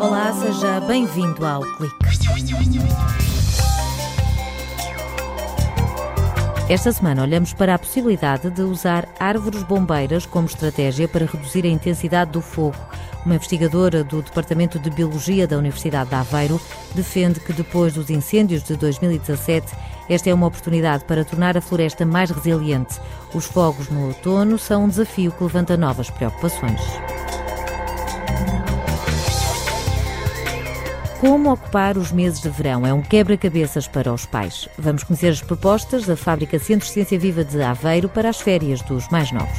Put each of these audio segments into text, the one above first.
Olá, seja bem-vindo ao Clique. Esta semana olhamos para a possibilidade de usar árvores bombeiras como estratégia para reduzir a intensidade do fogo. Uma investigadora do Departamento de Biologia da Universidade de Aveiro defende que depois dos incêndios de 2017, esta é uma oportunidade para tornar a floresta mais resiliente. Os fogos no outono são um desafio que levanta novas preocupações. Como ocupar os meses de verão é um quebra-cabeças para os pais. Vamos conhecer as propostas da Fábrica Centro Ciência Viva de Aveiro para as férias dos mais novos.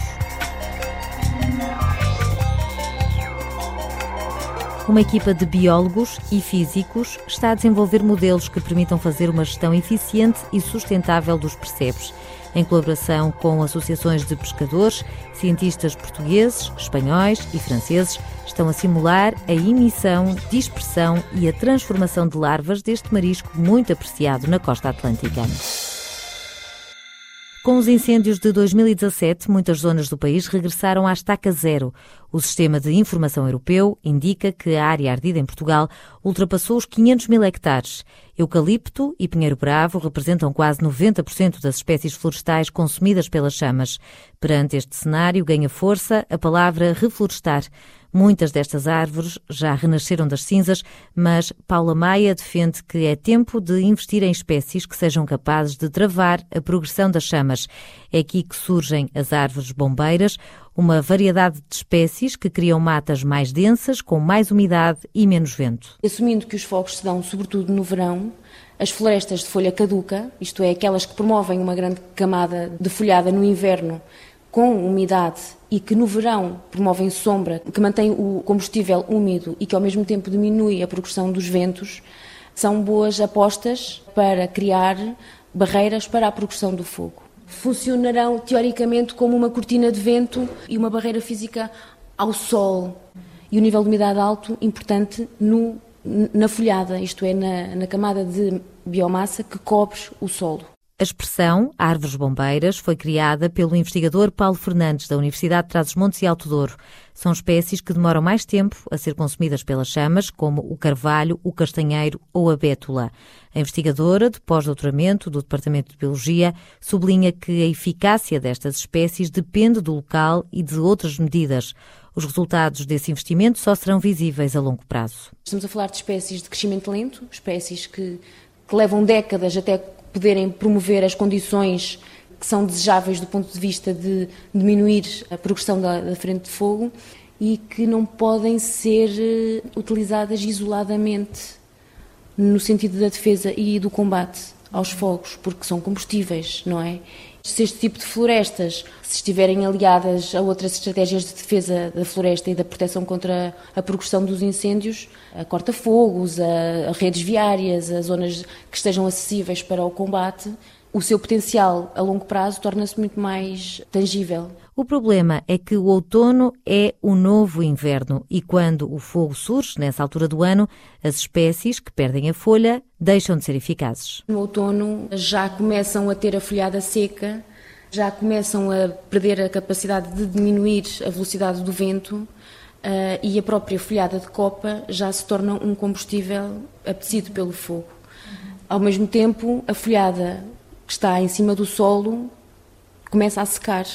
Uma equipa de biólogos e físicos está a desenvolver modelos que permitam fazer uma gestão eficiente e sustentável dos percebes em colaboração com associações de pescadores, cientistas portugueses, espanhóis e franceses, estão a simular a emissão, dispersão e a transformação de larvas deste marisco muito apreciado na costa atlântica. Com os incêndios de 2017, muitas zonas do país regressaram à estaca zero. O Sistema de Informação Europeu indica que a área ardida em Portugal ultrapassou os 500 mil hectares. Eucalipto e pinheiro bravo representam quase 90% das espécies florestais consumidas pelas chamas. Perante este cenário, ganha força a palavra reflorestar. Muitas destas árvores já renasceram das cinzas, mas Paula Maia defende que é tempo de investir em espécies que sejam capazes de travar a progressão das chamas. É aqui que surgem as árvores bombeiras, uma variedade de espécies que criam matas mais densas, com mais umidade e menos vento. Assumindo que os fogos se dão sobretudo no verão, as florestas de folha caduca, isto é, aquelas que promovem uma grande camada de folhada no inverno, com umidade e que no verão promovem sombra, que mantém o combustível úmido e que ao mesmo tempo diminui a progressão dos ventos, são boas apostas para criar barreiras para a progressão do fogo. Funcionarão teoricamente como uma cortina de vento e uma barreira física ao sol. E o nível de umidade alto, importante no, na folhada, isto é, na, na camada de biomassa que cobre o solo. A expressão árvores bombeiras foi criada pelo investigador Paulo Fernandes, da Universidade de Trás-os-Montes e Alto Douro. São espécies que demoram mais tempo a ser consumidas pelas chamas, como o carvalho, o castanheiro ou a bétula. A investigadora de pós-doutoramento do Departamento de Biologia sublinha que a eficácia destas espécies depende do local e de outras medidas. Os resultados desse investimento só serão visíveis a longo prazo. Estamos a falar de espécies de crescimento lento, espécies que, que levam décadas até poderem promover as condições que são desejáveis do ponto de vista de diminuir a progressão da, da frente de fogo e que não podem ser eh, utilizadas isoladamente no sentido da defesa e do combate aos fogos, porque são combustíveis, não é? Se este tipo de florestas se estiverem aliadas a outras estratégias de defesa da floresta e da proteção contra a progressão dos incêndios, a corta-fogos, a, redes viárias, a zonas que estejam acessíveis para o combate, o seu potencial a longo prazo torna-se muito mais tangível. O problema é que o outono é o novo inverno e quando o fogo surge nessa altura do ano, as espécies que perdem a folha deixam de ser eficazes. No outono já começam a ter a folhada seca, já começam a perder a capacidade de diminuir a velocidade do vento. Uh, e a própria folhada de copa já se torna um combustível apetecido pelo fogo. Ao mesmo tempo, a folhada que está em cima do solo começa a secar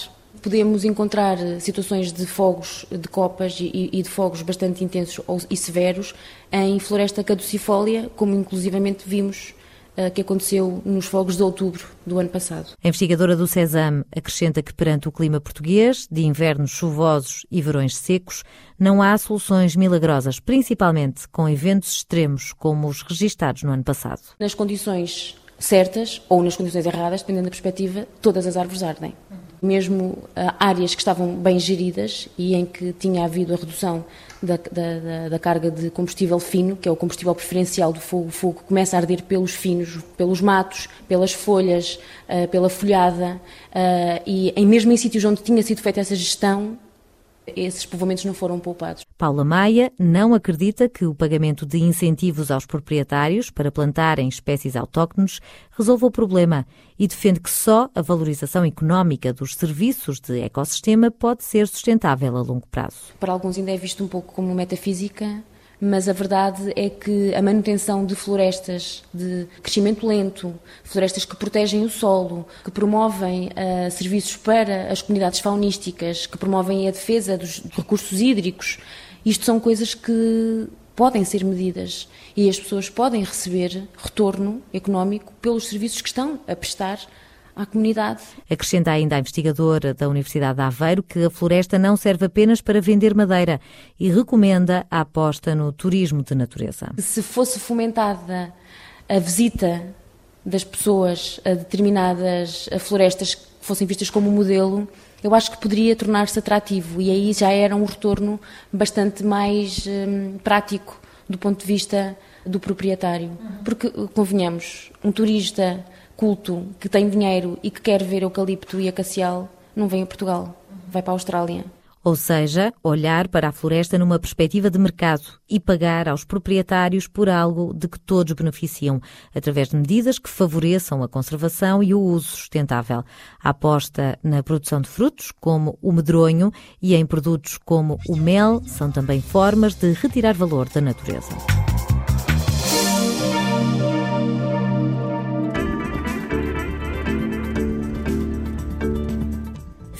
podemos encontrar situações de fogos de copas e, e de fogos bastante intensos e severos em floresta caducifólia, como inclusivamente vimos uh, que aconteceu nos fogos de outubro do ano passado. A investigadora do CESAM acrescenta que perante o clima português, de invernos chuvosos e verões secos, não há soluções milagrosas, principalmente com eventos extremos como os registados no ano passado. Nas condições certas ou nas condições erradas, dependendo da perspectiva, todas as árvores ardem mesmo uh, áreas que estavam bem geridas e em que tinha havido a redução da, da, da, carga de combustível fino, que é o combustível preferencial do fogo. O fogo começa a arder pelos finos, pelos matos, pelas folhas, uh, pela folhada, uh, e mesmo em sítios onde tinha sido feita essa gestão, esses povoamentos não foram poupados. Paula Maia não acredita que o pagamento de incentivos aos proprietários para plantarem espécies autóctones resolva o problema e defende que só a valorização económica dos serviços de ecossistema pode ser sustentável a longo prazo. Para alguns ainda é visto um pouco como metafísica, mas a verdade é que a manutenção de florestas de crescimento lento, florestas que protegem o solo, que promovem uh, serviços para as comunidades faunísticas, que promovem a defesa dos recursos hídricos, isto são coisas que podem ser medidas. E as pessoas podem receber retorno económico pelos serviços que estão a prestar à comunidade. Acrescenta ainda a investigadora da Universidade de Aveiro que a floresta não serve apenas para vender madeira e recomenda a aposta no turismo de natureza. Se fosse fomentada a visita das pessoas a determinadas florestas que fossem vistas como modelo, eu acho que poderia tornar-se atrativo e aí já era um retorno bastante mais hum, prático do ponto de vista do proprietário. Porque, convenhamos, um turista culto que tem dinheiro e que quer ver eucalipto e acacial não vem a Portugal, vai para a Austrália. Ou seja, olhar para a floresta numa perspectiva de mercado e pagar aos proprietários por algo de que todos beneficiam, através de medidas que favoreçam a conservação e o uso sustentável. A aposta na produção de frutos, como o medronho, e em produtos como o mel, são também formas de retirar valor da natureza.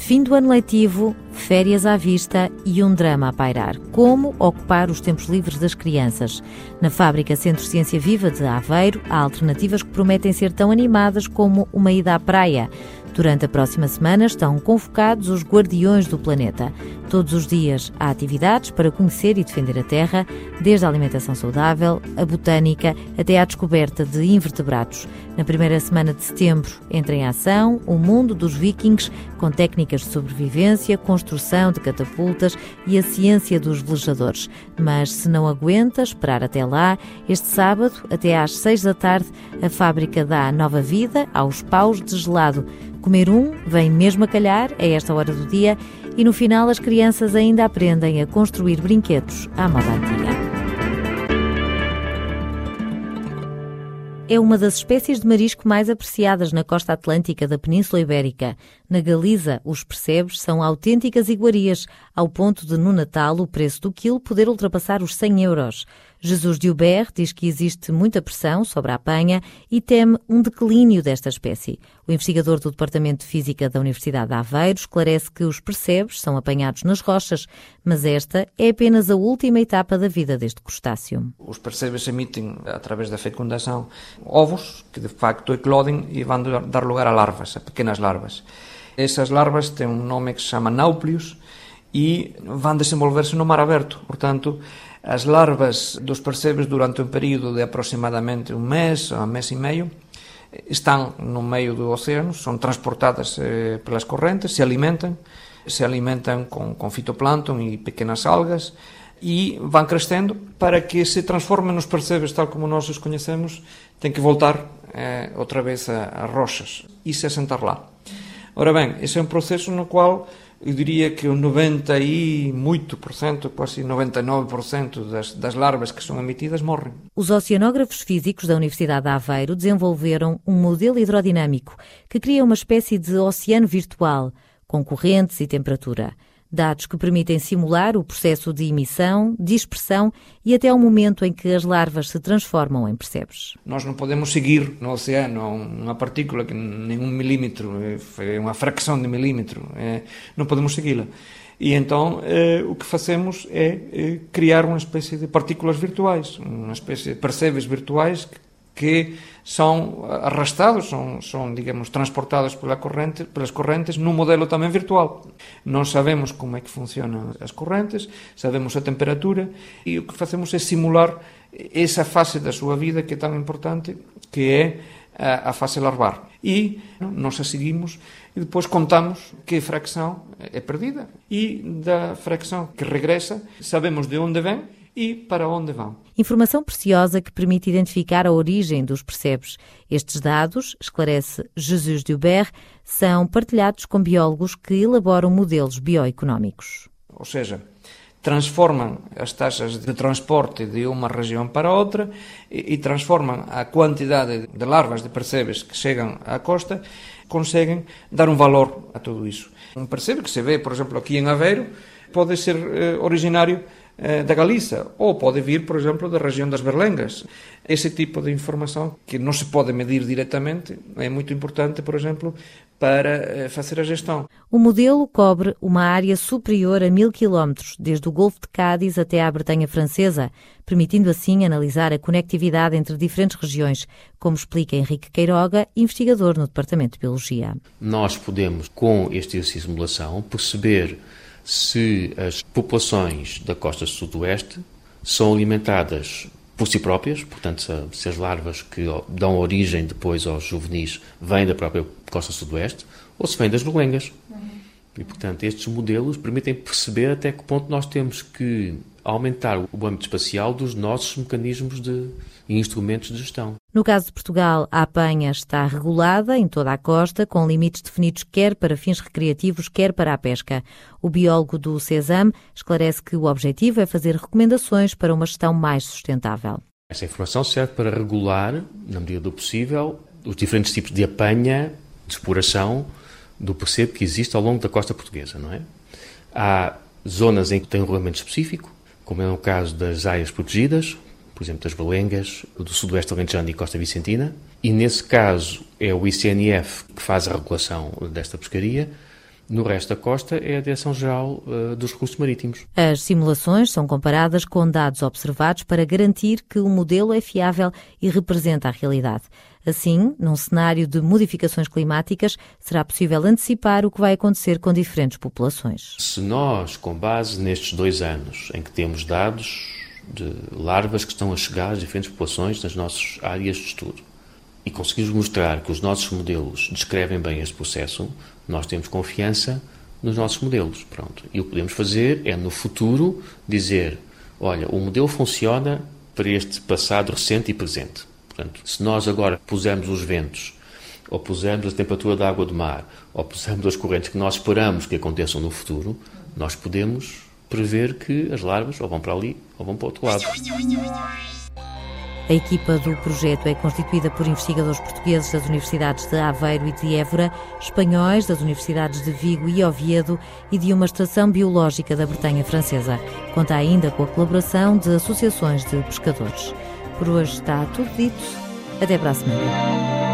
Fim do ano letivo, férias à vista e um drama a pairar. Como ocupar os tempos livres das crianças? Na fábrica Centro Ciência Viva de Aveiro, há alternativas que prometem ser tão animadas como uma ida à praia. Durante a próxima semana estão convocados os Guardiões do Planeta. Todos os dias há atividades para conhecer e defender a Terra, desde a alimentação saudável, a botânica, até à descoberta de invertebrados. Na primeira semana de setembro entra em ação o mundo dos vikings, com técnicas de sobrevivência, construção de catapultas e a ciência dos velejadores. Mas se não aguenta esperar até lá, este sábado, até às seis da tarde, a fábrica dá nova vida aos paus de gelado comer um vem mesmo a calhar a esta hora do dia e no final as crianças ainda aprendem a construir brinquedos à moda antiga. É uma das espécies de marisco mais apreciadas na costa atlântica da Península Ibérica. Na Galiza, os percebes são autênticas iguarias, ao ponto de no Natal o preço do quilo poder ultrapassar os 100 euros. Jesus de diz que existe muita pressão sobre a apanha e teme um declínio desta espécie. O investigador do Departamento de Física da Universidade de Aveiro esclarece que os percebes são apanhados nas rochas, mas esta é apenas a última etapa da vida deste crustáceo. Os percebes emitem, através da fecundação, ovos que de facto eclodem e vão dar lugar a larvas, a pequenas larvas. Essas larvas têm um nome que se chama náuplios e vão desenvolver-se no mar aberto. Portanto, as larvas dos percebes durante un período de aproximadamente un mes, un mes e meio, están no meio do océano, son transportadas eh, pelas correntes, se alimentan, se alimentan con, con fitoplancton e pequenas algas e van crescendo para que se transformen nos percebes tal como nós os coñecemos, ten que voltar eh, outra vez a, a roxas e se asentar lá. Ora ben, ese é un proceso no cual eu diria que o 90 e muito por cento, quase 99% das, das larvas que são emitidas morrem. Os oceanógrafos físicos da Universidade de Aveiro desenvolveram um modelo hidrodinâmico que cria uma espécie de oceano virtual, com correntes e temperatura dados que permitem simular o processo de emissão, dispersão e até o momento em que as larvas se transformam em percebes. Nós não podemos seguir no oceano uma partícula que nem um milímetro, é uma fração de milímetro, é, não podemos segui-la. E então eh, o que fazemos é eh, criar uma espécie de partículas virtuais, uma espécie de percebes virtuais que que son arrastrados, son, son digamos, transportados corrente, pelas correntes nun modelo tamén virtual. Non sabemos como é que funcionan as correntes, sabemos a temperatura e o que facemos é simular esa fase da súa vida que é tan importante que é a, a fase larvar. E nos a seguimos e depois contamos que fracción é perdida e da fracción que regresa sabemos de onde ven e para onde vão. Informação preciosa que permite identificar a origem dos percebes. Estes dados, esclarece Jesus Dubert, são partilhados com biólogos que elaboram modelos bioeconómicos. ou seja, transformam as taxas de transporte de uma região para outra e, e transformam a quantidade de larvas de percebes que chegam à costa, conseguem dar um valor a tudo isso. Um percebe que se vê, por exemplo, aqui em Aveiro, pode ser eh, originário da Galiza ou pode vir, por exemplo, da região das Berlengas. Esse tipo de informação que não se pode medir diretamente é muito importante, por exemplo, para eh, fazer a gestão. O modelo cobre uma área superior a mil quilómetros, desde o Golfo de Cádiz até à Bretanha Francesa, permitindo assim analisar a conectividade entre diferentes regiões, como explica Henrique Queiroga, investigador no Departamento de Biologia. Nós podemos, com este exercício de simulação, perceber se as populações da costa sudoeste são alimentadas por si próprias, portanto, se as larvas que dão origem depois aos juvenis vêm da própria costa sudoeste, ou se vêm das berlengas. Uhum. E, portanto, estes modelos permitem perceber até que ponto nós temos que aumentar o âmbito espacial dos nossos mecanismos de, e instrumentos de gestão. No caso de Portugal, a apanha está regulada em toda a costa, com limites definidos quer para fins recreativos, quer para a pesca. O biólogo do CESAM esclarece que o objetivo é fazer recomendações para uma gestão mais sustentável. Essa informação serve para regular, na medida do possível, os diferentes tipos de apanha, de exploração do percebo que existe ao longo da costa portuguesa, não é? Há zonas em que tem um regulamento específico, como é o caso das áreas protegidas, por exemplo, das Belengas, do Sudoeste Alentejano e Costa Vicentina, e nesse caso é o ICNF que faz a regulação desta pescaria, no resto da costa é a Direção-Geral uh, dos Recursos Marítimos. As simulações são comparadas com dados observados para garantir que o modelo é fiável e representa a realidade. Assim, num cenário de modificações climáticas, será possível antecipar o que vai acontecer com diferentes populações. Se nós, com base nestes dois anos em que temos dados de larvas que estão a chegar às diferentes populações nas nossas áreas de estudo, e conseguimos mostrar que os nossos modelos descrevem bem este processo, nós temos confiança nos nossos modelos. Pronto. E o que podemos fazer é, no futuro, dizer: olha, o modelo funciona para este passado recente e presente. Portanto, se nós agora pusermos os ventos, ou pusermos a temperatura da água do mar, ou pusermos as correntes que nós esperamos que aconteçam no futuro, nós podemos prever que as larvas ou vão para ali ou vão para o outro lado. A equipa do projeto é constituída por investigadores portugueses das universidades de Aveiro e de Évora, espanhóis das universidades de Vigo e Oviedo e de uma estação biológica da Bretanha Francesa. Conta ainda com a colaboração de associações de pescadores. Por hoje está tudo dito. Até para a semana.